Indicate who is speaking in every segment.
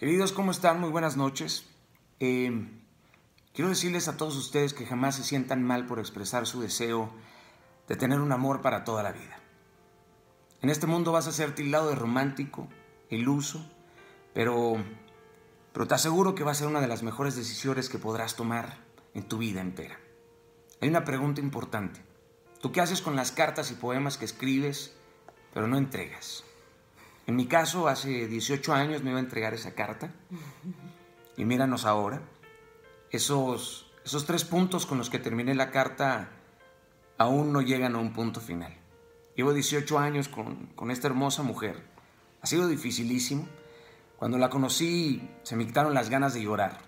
Speaker 1: Queridos, ¿cómo están? Muy buenas noches. Eh, quiero decirles a todos ustedes que jamás se sientan mal por expresar su deseo de tener un amor para toda la vida. En este mundo vas a ser tildado de romántico, iluso, pero, pero te aseguro que va a ser una de las mejores decisiones que podrás tomar en tu vida entera. Hay una pregunta importante. ¿Tú qué haces con las cartas y poemas que escribes, pero no entregas? En mi caso, hace 18 años me iba a entregar esa carta. Y míranos ahora. Esos, esos tres puntos con los que terminé la carta aún no llegan a un punto final. Llevo 18 años con, con esta hermosa mujer. Ha sido dificilísimo. Cuando la conocí, se me quitaron las ganas de llorar.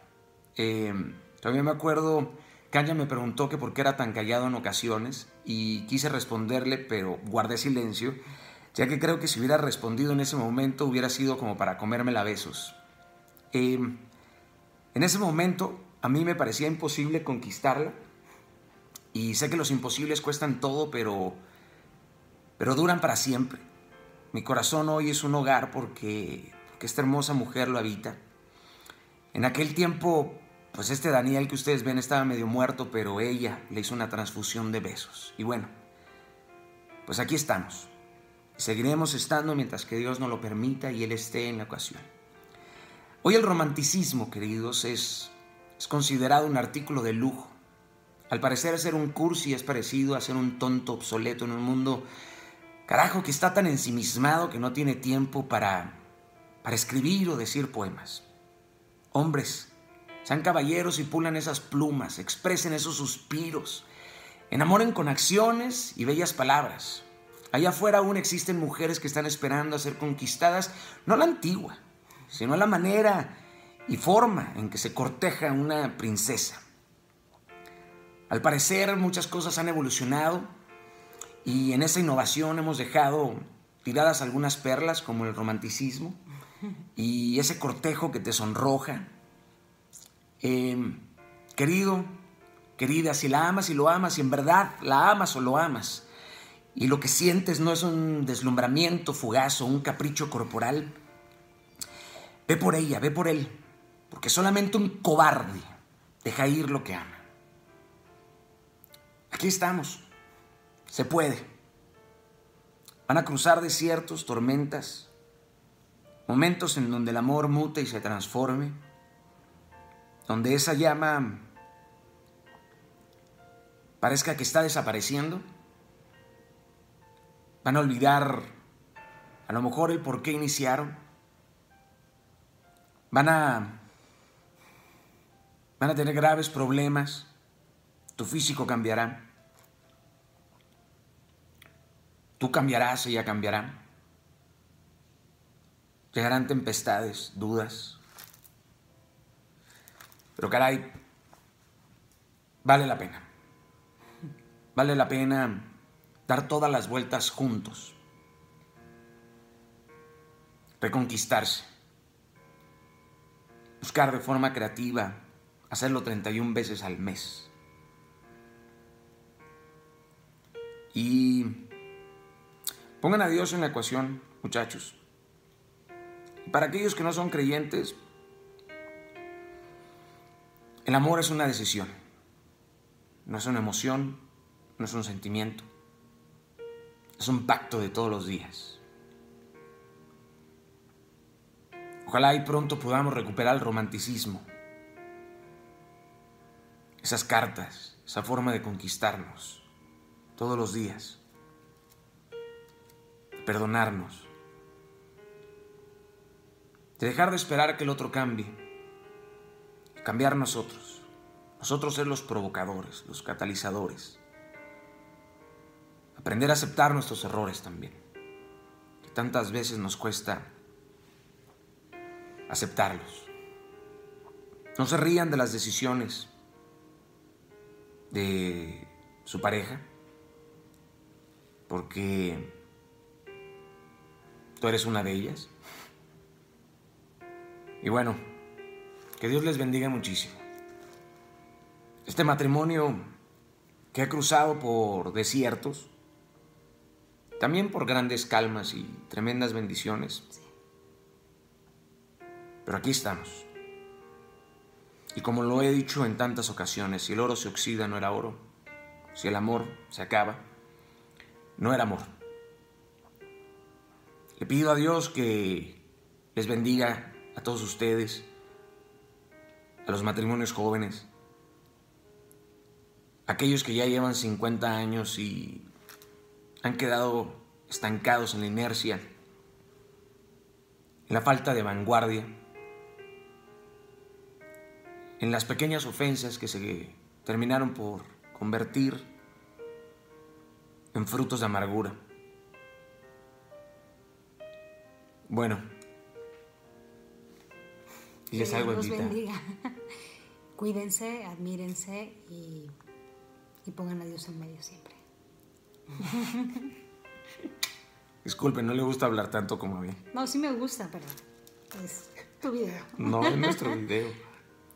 Speaker 1: Eh, todavía me acuerdo que Anya me preguntó que por qué era tan callado en ocasiones y quise responderle, pero guardé silencio ya que creo que si hubiera respondido en ese momento hubiera sido como para comérmela a besos. Em, en ese momento a mí me parecía imposible conquistarla y sé que los imposibles cuestan todo, pero, pero duran para siempre. Mi corazón hoy es un hogar porque, porque esta hermosa mujer lo habita. En aquel tiempo, pues este Daniel que ustedes ven estaba medio muerto, pero ella le hizo una transfusión de besos. Y bueno, pues aquí estamos. Seguiremos estando mientras que Dios nos lo permita y Él esté en la ocasión. Hoy el romanticismo, queridos, es, es considerado un artículo de lujo. Al parecer ser un cursi es parecido a ser un tonto obsoleto en un mundo, carajo, que está tan ensimismado que no tiene tiempo para, para escribir o decir poemas. Hombres, sean caballeros y pulan esas plumas, expresen esos suspiros, enamoren con acciones y bellas palabras. Allá afuera aún existen mujeres que están esperando a ser conquistadas, no la antigua, sino la manera y forma en que se corteja una princesa. Al parecer muchas cosas han evolucionado y en esa innovación hemos dejado tiradas algunas perlas como el romanticismo y ese cortejo que te sonroja. Em, querido, querida, si la amas y lo amas, y en verdad la amas o lo amas, y lo que sientes no es un deslumbramiento fugaz o un capricho corporal, ve por ella, ve por él, porque solamente un cobarde deja ir lo que ama. Aquí estamos, se puede. Van a cruzar desiertos, tormentas, momentos en donde el amor mute y se transforme, donde esa llama parezca que está desapareciendo Van a olvidar a lo mejor el por qué iniciaron. Van a van a tener graves problemas. Tu físico cambiará. Tú cambiarás, ella cambiará. Llegarán tempestades, dudas. Pero caray, vale la pena. Vale la pena todas las vueltas juntos, reconquistarse, buscar de forma creativa, hacerlo 31 veces al mes. Y pongan a Dios en la ecuación, muchachos. Para aquellos que no son creyentes, el amor es una decisión, no es una emoción, no es un sentimiento. Es un pacto de todos los días. Ojalá y pronto podamos recuperar el romanticismo. Esas cartas, esa forma de conquistarnos todos los días. De perdonarnos. De dejar de esperar que el otro cambie. Cambiar nosotros. Nosotros ser los provocadores, los catalizadores. Aprender a aceptar nuestros errores también. Que tantas veces nos cuesta aceptarlos. No se rían de las decisiones de su pareja, porque tú eres una de ellas. Y bueno, que Dios les bendiga muchísimo. Este matrimonio que ha cruzado por desiertos, también por grandes calmas y tremendas bendiciones. Pero aquí estamos. Y como lo he dicho en tantas ocasiones, si el oro se oxida no era oro, si el amor se acaba, no era amor. Le pido a Dios que les bendiga a todos ustedes, a los matrimonios jóvenes, aquellos que ya llevan 50 años y han quedado estancados en la inercia, en la falta de vanguardia, en las pequeñas ofensas que se terminaron por convertir en frutos de amargura. Bueno,
Speaker 2: y les hago los bendiga. Cuídense, admírense y, y pongan a Dios en medio siempre.
Speaker 1: Disculpen, no le gusta hablar tanto como a mí.
Speaker 2: No, sí me gusta, pero es tu video.
Speaker 1: No, es nuestro video.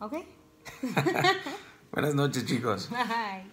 Speaker 2: ¿Ok?
Speaker 1: Buenas noches, chicos.
Speaker 2: Bye.